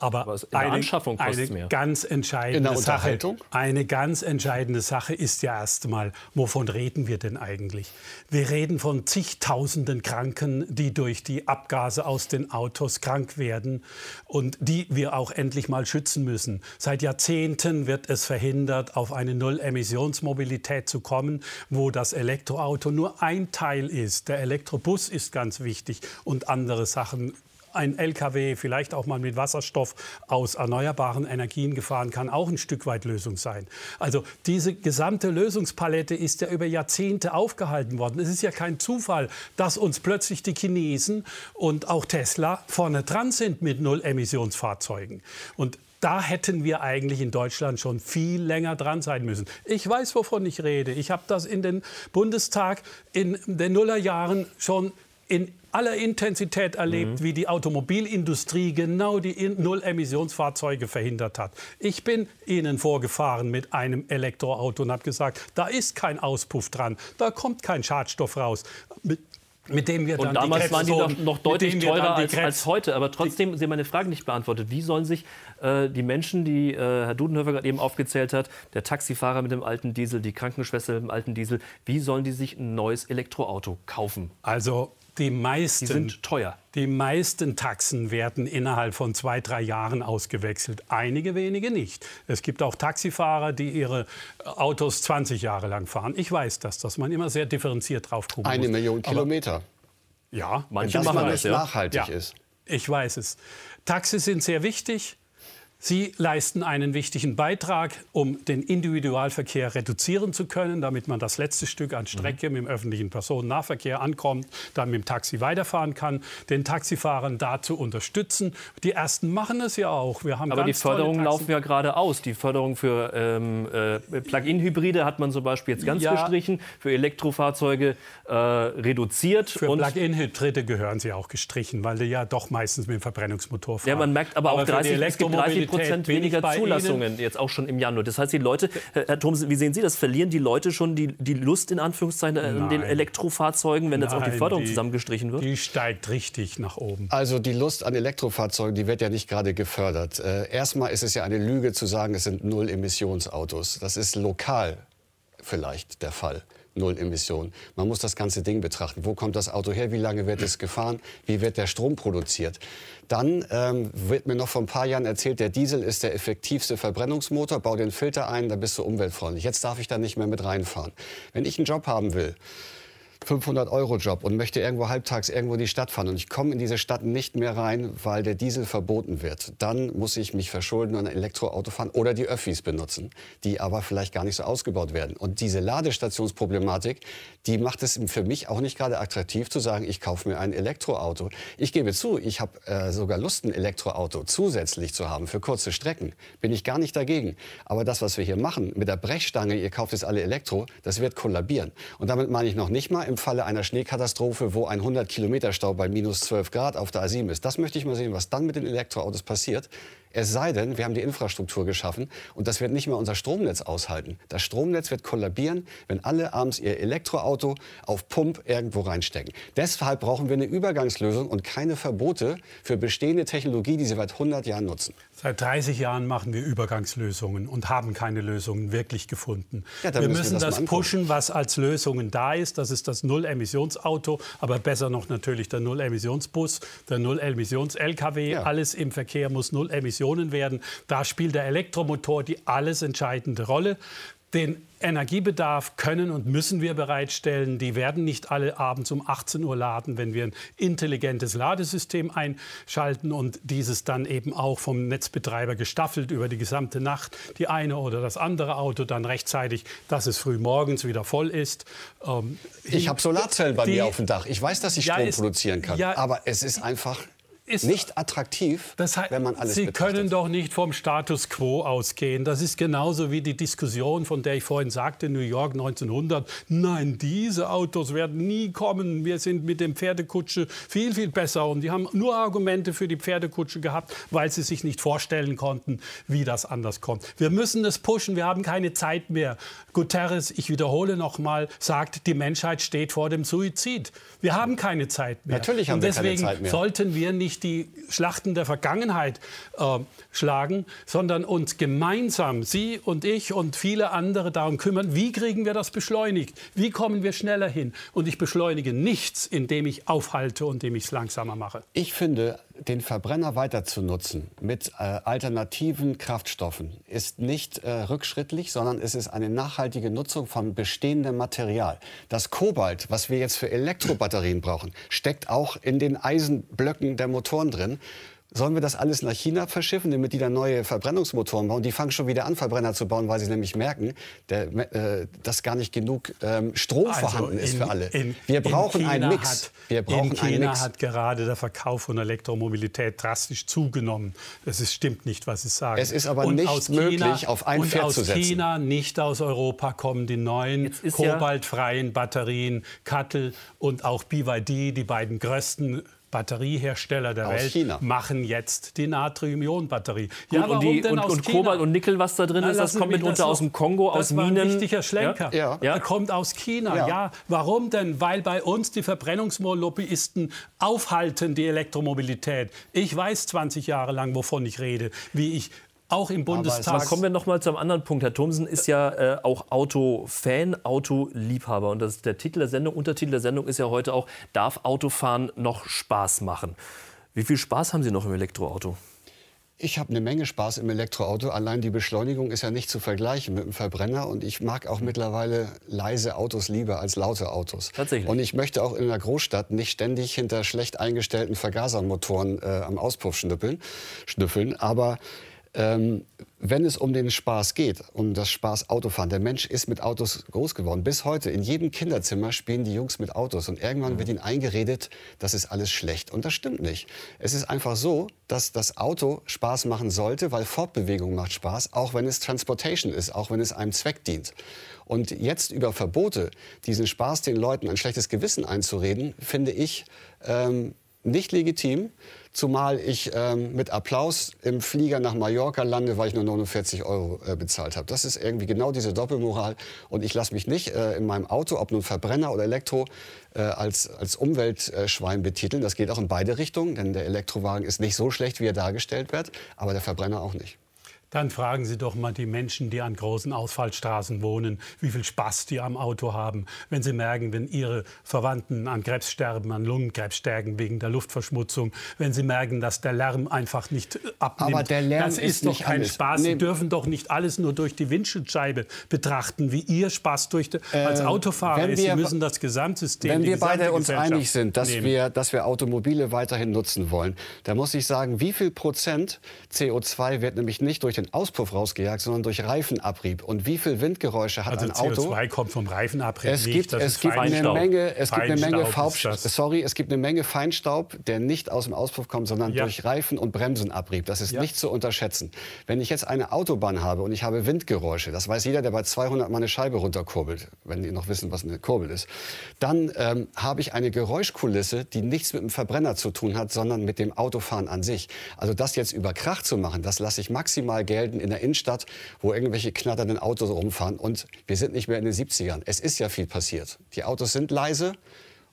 [SPEAKER 2] aber, Aber eine, Anschaffung kostet eine mehr. ganz entscheidende Sache. Eine ganz entscheidende Sache ist ja erstmal, wovon reden wir denn eigentlich? Wir reden von zigtausenden Kranken, die durch die Abgase aus den Autos krank werden und die wir auch endlich mal schützen müssen. Seit Jahrzehnten wird es verhindert, auf eine Null-Emissionsmobilität zu kommen, wo das Elektroauto nur ein Teil ist. Der Elektrobus ist ganz wichtig und andere Sachen ein Lkw vielleicht auch mal mit Wasserstoff aus erneuerbaren Energien gefahren kann, auch ein Stück weit Lösung sein. Also diese gesamte Lösungspalette ist ja über Jahrzehnte aufgehalten worden. Es ist ja kein Zufall, dass uns plötzlich die Chinesen und auch Tesla vorne dran sind mit Null-Emissionsfahrzeugen. Und da hätten wir eigentlich in Deutschland schon viel länger dran sein müssen. Ich weiß, wovon ich rede. Ich habe das in den Bundestag in den Nullerjahren schon in aller Intensität erlebt, mhm. wie die Automobilindustrie genau die Null-Emissionsfahrzeuge verhindert hat. Ich bin Ihnen vorgefahren mit einem Elektroauto und habe gesagt, da ist kein Auspuff dran, da kommt kein Schadstoff raus. Mit mit dem wir dann
[SPEAKER 1] und damals die waren die noch, noch deutlich teurer als, als, heute. Aber trotzdem, Sie haben meine Frage nicht beantwortet. Wie sollen sich äh, die Menschen, die äh, Herr Dudenhöfer gerade eben aufgezählt hat, der Taxifahrer mit dem alten Diesel, die Krankenschwester mit dem alten Diesel, wie sollen die sich ein neues Elektroauto kaufen?
[SPEAKER 2] Also die meisten,
[SPEAKER 1] die sind teuer.
[SPEAKER 2] Die meisten Taxen werden innerhalb von zwei, drei Jahren ausgewechselt. Einige wenige nicht. Es gibt auch Taxifahrer, die ihre Autos 20 Jahre lang fahren. Ich weiß das, dass man immer sehr differenziert drauf gucken
[SPEAKER 6] Eine muss. Million Kilometer.
[SPEAKER 2] Aber, ja, manche
[SPEAKER 6] machen das, nicht ja. nachhaltig ja, ist.
[SPEAKER 2] Ich weiß es. Taxis sind sehr wichtig. Sie leisten einen wichtigen Beitrag, um den Individualverkehr reduzieren zu können, damit man das letzte Stück an Strecke mhm. mit dem öffentlichen Personennahverkehr ankommt, dann mit dem Taxi weiterfahren kann, den Taxifahrern dazu unterstützen. Die ersten machen es ja auch.
[SPEAKER 1] Wir haben Aber die Förderungen laufen ja gerade aus. Die Förderung für ähm, äh, Plug-in-Hybride hat man zum Beispiel jetzt ganz ja. gestrichen, für Elektrofahrzeuge äh, reduziert.
[SPEAKER 2] Für Plug-in-Hybride gehören sie auch gestrichen, weil die ja doch meistens mit dem Verbrennungsmotor fahren.
[SPEAKER 1] Ja, man merkt aber, aber auch 30, es gibt 30 Prozent weniger Zulassungen jetzt auch schon im Januar. Das heißt, die Leute, Herr Thomas, wie sehen Sie das? Verlieren die Leute schon die, die Lust in Anführungszeichen an den Elektrofahrzeugen, wenn jetzt auch die Förderung die, zusammengestrichen wird?
[SPEAKER 2] Die steigt richtig nach oben.
[SPEAKER 6] Also die Lust an Elektrofahrzeugen, die wird ja nicht gerade gefördert. Äh, erstmal ist es ja eine Lüge zu sagen, es sind Null-Emissionsautos. Das ist lokal vielleicht der Fall. Null Emissionen. Man muss das ganze Ding betrachten. Wo kommt das Auto her? Wie lange wird es gefahren? Wie wird der Strom produziert? Dann ähm, wird mir noch vor ein paar Jahren erzählt, der Diesel ist der effektivste Verbrennungsmotor. Bau den Filter ein, dann bist du umweltfreundlich. Jetzt darf ich da nicht mehr mit reinfahren. Wenn ich einen Job haben will, 500-Euro-Job und möchte irgendwo halbtags irgendwo in die Stadt fahren und ich komme in diese Stadt nicht mehr rein, weil der Diesel verboten wird, dann muss ich mich verschulden und ein Elektroauto fahren oder die Öffis benutzen, die aber vielleicht gar nicht so ausgebaut werden. Und diese Ladestationsproblematik, die macht es für mich auch nicht gerade attraktiv zu sagen, ich kaufe mir ein Elektroauto. Ich gebe zu, ich habe äh, sogar Lust, ein Elektroauto zusätzlich zu haben für kurze Strecken. Bin ich gar nicht dagegen. Aber das, was wir hier machen mit der Brechstange, ihr kauft jetzt alle Elektro, das wird kollabieren. Und damit meine ich noch nicht mal im Falle einer Schneekatastrophe, wo ein 100 Kilometer Stau bei minus 12 Grad auf der A7 ist. Das möchte ich mal sehen, was dann mit den Elektroautos passiert. Es sei denn, wir haben die Infrastruktur geschaffen und das wird nicht mehr unser Stromnetz aushalten. Das Stromnetz wird kollabieren, wenn alle abends ihr Elektroauto auf Pump irgendwo reinstecken. Deshalb brauchen wir eine Übergangslösung und keine Verbote für bestehende Technologie, die sie seit 100 Jahren nutzen.
[SPEAKER 2] Seit 30 Jahren machen wir Übergangslösungen und haben keine Lösungen wirklich gefunden. Ja, wir müssen, müssen das, das pushen, was als Lösungen da ist. Das ist das Null-Emissionsauto, aber besser noch natürlich der Null-Emissionsbus, der Null-Emissions-LKW. Ja. Alles im Verkehr muss Null-Emissions Emissionen werden. Da spielt der Elektromotor die alles entscheidende Rolle. Den Energiebedarf können und müssen wir bereitstellen. Die werden nicht alle abends um 18 Uhr laden, wenn wir ein intelligentes Ladesystem einschalten und dieses dann eben auch vom Netzbetreiber gestaffelt über die gesamte Nacht, die eine oder das andere Auto dann rechtzeitig, dass es früh morgens wieder voll ist.
[SPEAKER 6] Ähm, ich habe Solarzellen bei die, mir auf dem Dach. Ich weiß, dass ich Strom ja, produzieren kann, ja, aber es ist einfach ist nicht attraktiv,
[SPEAKER 2] das heißt, wenn man alles Sie betrachtet. können doch nicht vom Status quo ausgehen. Das ist genauso wie die Diskussion, von der ich vorhin sagte, New York 1900. Nein, diese Autos werden nie kommen. Wir sind mit dem Pferdekutsche viel, viel besser. Und die haben nur Argumente für die Pferdekutsche gehabt, weil sie sich nicht vorstellen konnten, wie das anders kommt. Wir müssen es pushen. Wir haben keine Zeit mehr. Guterres, ich wiederhole noch mal, sagt, die Menschheit steht vor dem Suizid. Wir haben keine Zeit mehr.
[SPEAKER 6] Natürlich haben
[SPEAKER 2] Und
[SPEAKER 6] wir keine Zeit
[SPEAKER 2] mehr. sollten wir nicht die Schlachten der Vergangenheit äh, schlagen, sondern uns gemeinsam, Sie und ich und viele andere darum kümmern, wie kriegen wir das beschleunigt? Wie kommen wir schneller hin? Und ich beschleunige nichts, indem ich aufhalte und indem ich es langsamer mache.
[SPEAKER 6] Ich finde, den Verbrenner weiter zu nutzen mit äh, alternativen Kraftstoffen ist nicht äh, rückschrittlich, sondern es ist eine nachhaltige Nutzung von bestehendem Material. Das Kobalt, was wir jetzt für Elektrobatterien brauchen, steckt auch in den Eisenblöcken der Motoren drin. Sollen wir das alles nach China verschiffen, damit die da neue Verbrennungsmotoren bauen? Die fangen schon wieder an, Verbrenner zu bauen, weil sie nämlich merken, der, äh, dass gar nicht genug ähm, Strom also vorhanden ist in, für alle. In, wir brauchen einen Mix.
[SPEAKER 2] Hat, wir brauchen in China einen Mix. hat gerade der Verkauf von Elektromobilität drastisch zugemmen. Das ist, stimmt nicht, was ich sage.
[SPEAKER 6] Es ist aber und nicht möglich, China, auf ein Pferd zu setzen.
[SPEAKER 2] aus China, nicht aus Europa kommen die neuen kobaltfreien ja Batterien, Kattel und auch BYD, die beiden größten Batteriehersteller der
[SPEAKER 6] aus
[SPEAKER 2] Welt
[SPEAKER 6] China.
[SPEAKER 2] machen jetzt die Natrium-Ionen-Batterie.
[SPEAKER 1] Ja, und, die, und, und Kobalt und Nickel, was da drin Na, ist, das kommt mitunter aus dem Kongo, aus
[SPEAKER 2] das
[SPEAKER 1] Minen.
[SPEAKER 2] Das ein wichtiger Schlenker. Ja? Ja. Er kommt aus China. Ja. ja. Warum denn? Weil bei uns die Verbrennungslobbyisten aufhalten die Elektromobilität. Ich weiß 20 Jahre lang, wovon ich rede, wie ich auch im Bundestag.
[SPEAKER 1] Aber kommen wir noch mal zum anderen Punkt. Herr Thomsen ist ja äh, auch Autofan, Autoliebhaber. Und das, der Titel der Sendung, Untertitel der Sendung ist ja heute auch, darf Autofahren noch Spaß machen? Wie viel Spaß haben Sie noch im Elektroauto?
[SPEAKER 6] Ich habe eine Menge Spaß im Elektroauto. Allein die Beschleunigung ist ja nicht zu vergleichen mit dem Verbrenner. Und ich mag auch mittlerweile leise Autos lieber als laute Autos.
[SPEAKER 1] Tatsächlich.
[SPEAKER 6] Und ich möchte auch in einer Großstadt nicht ständig hinter schlecht eingestellten Vergasermotoren äh, am Auspuff schnüppeln. schnüffeln. Aber ähm, wenn es um den Spaß geht, um das Spaß Autofahren, der Mensch ist mit Autos groß geworden. Bis heute, in jedem Kinderzimmer spielen die Jungs mit Autos. Und irgendwann mhm. wird ihnen eingeredet, das ist alles schlecht. Und das stimmt nicht. Es ist einfach so, dass das Auto Spaß machen sollte, weil Fortbewegung macht Spaß, auch wenn es Transportation ist, auch wenn es einem Zweck dient. Und jetzt über Verbote diesen Spaß den Leuten ein schlechtes Gewissen einzureden, finde ich ähm, nicht legitim. Zumal ich ähm, mit Applaus im Flieger nach Mallorca lande, weil ich nur 49 Euro äh, bezahlt habe. Das ist irgendwie genau diese Doppelmoral. Und ich lasse mich nicht äh, in meinem Auto, ob nun Verbrenner oder Elektro, äh, als, als Umweltschwein betiteln. Das geht auch in beide Richtungen, denn der Elektrowagen ist nicht so schlecht, wie er dargestellt wird, aber der Verbrenner auch nicht.
[SPEAKER 2] Dann fragen Sie doch mal die Menschen, die an großen Ausfallstraßen wohnen, wie viel Spaß die am Auto haben, wenn sie merken, wenn ihre Verwandten an Krebs sterben, an Lungenkrebs sterben wegen der Luftverschmutzung, wenn sie merken, dass der Lärm einfach nicht abnimmt.
[SPEAKER 6] Aber der Lärm
[SPEAKER 2] das ist,
[SPEAKER 6] ist
[SPEAKER 2] doch kein
[SPEAKER 6] alles.
[SPEAKER 2] Spaß.
[SPEAKER 6] Nee.
[SPEAKER 2] Sie dürfen doch nicht alles nur durch die Windschutzscheibe betrachten, wie ihr Spaß durch die, als
[SPEAKER 6] Äh,
[SPEAKER 2] Autofahrer
[SPEAKER 6] wenn
[SPEAKER 2] ist. Sie
[SPEAKER 6] wir-
[SPEAKER 2] müssen das Gesamtsystem,
[SPEAKER 6] Wenn wir beide uns einig sind, dass
[SPEAKER 2] nehmen.
[SPEAKER 6] wir, dass wir Automobile weiterhin nutzen wollen, dann muss ich sagen, wie viel Prozent CO2 wird nämlich nicht durch den Auspuff rausgejagt, sondern durch Reifenabrieb? Und wie viel Windgeräusche hat
[SPEAKER 2] Also
[SPEAKER 6] ein Auto?
[SPEAKER 2] CO2 kommt vom Reifenabrieb
[SPEAKER 6] Es
[SPEAKER 2] nicht.
[SPEAKER 6] gibt,
[SPEAKER 2] das
[SPEAKER 6] es gibt eine
[SPEAKER 2] Feinstaub.
[SPEAKER 6] Menge, es gibt eine Menge
[SPEAKER 2] Feinstaub
[SPEAKER 6] Faub, sorry, es gibt eine Menge Feinstaub, der nicht aus dem Auspuff kommt, sondern
[SPEAKER 2] Ja.
[SPEAKER 6] durch Reifen und Bremsenabrieb. Das ist
[SPEAKER 2] Ja.
[SPEAKER 6] nicht zu unterschätzen. Wenn ich jetzt eine Autobahn habe und ich habe Windgeräusche, das weiß jeder, der bei 200 mal eine Scheibe runterkurbelt, wenn die noch wissen, was eine Kurbel ist, dann ähm, habe ich eine Geräuschkulisse, die nichts mit dem Verbrenner zu tun hat, sondern mit dem Autofahren an sich. Also das jetzt über Krach zu machen, das lasse ich maximal gelten in der Innenstadt, wo irgendwelche knatternden Autos rumfahren. Und wir sind nicht mehr in den 70ern. Es ist ja viel passiert. Die Autos sind leise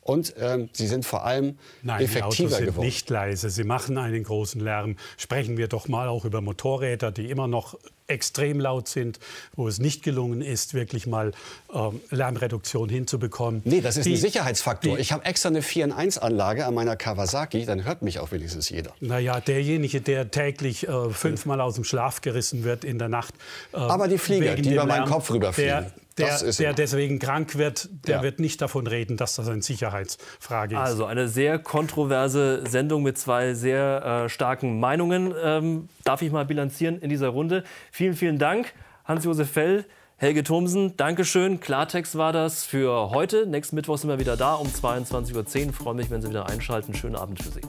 [SPEAKER 6] und ähm, sie sind vor allem
[SPEAKER 2] Nein, die
[SPEAKER 6] effektiver
[SPEAKER 2] Autos sind
[SPEAKER 6] geworden.
[SPEAKER 2] nicht leise. Sie machen einen großen Lärm. Sprechen wir doch mal auch über Motorräder, die immer noch extrem laut sind, wo es nicht gelungen ist, wirklich mal ähm, Lärmreduktion hinzubekommen.
[SPEAKER 6] Nee, das ist
[SPEAKER 2] Die-
[SPEAKER 6] ein Sicherheitsfaktor.
[SPEAKER 2] die-
[SPEAKER 6] Ich habe extra eine 4 in 1 Anlage an meiner Kawasaki, dann hört mich auch wenigstens jeder.
[SPEAKER 2] Naja, derjenige, der täglich äh, fünfmal aus dem Schlaf gerissen wird in der Nacht. Äh,
[SPEAKER 6] Aber die Flieger, die über meinen
[SPEAKER 2] Lärm,
[SPEAKER 6] Kopf rüberfliegen,
[SPEAKER 2] Der, der, der deswegen krank wird, der
[SPEAKER 6] Ja.
[SPEAKER 2] wird nicht davon reden, dass das eine Sicherheitsfrage ist.
[SPEAKER 1] Also eine sehr kontroverse Sendung mit zwei sehr äh, starken Meinungen. Ähm, darf ich mal bilanzieren in dieser Runde. Vielen, vielen Dank, Hans-Josef Fell. Helge Thomsen, Dankeschön. Klartext war das für heute. Nächsten Mittwoch sind wir wieder da um 22.10 Uhr. Freue mich, wenn Sie wieder einschalten. Schönen Abend für Sie.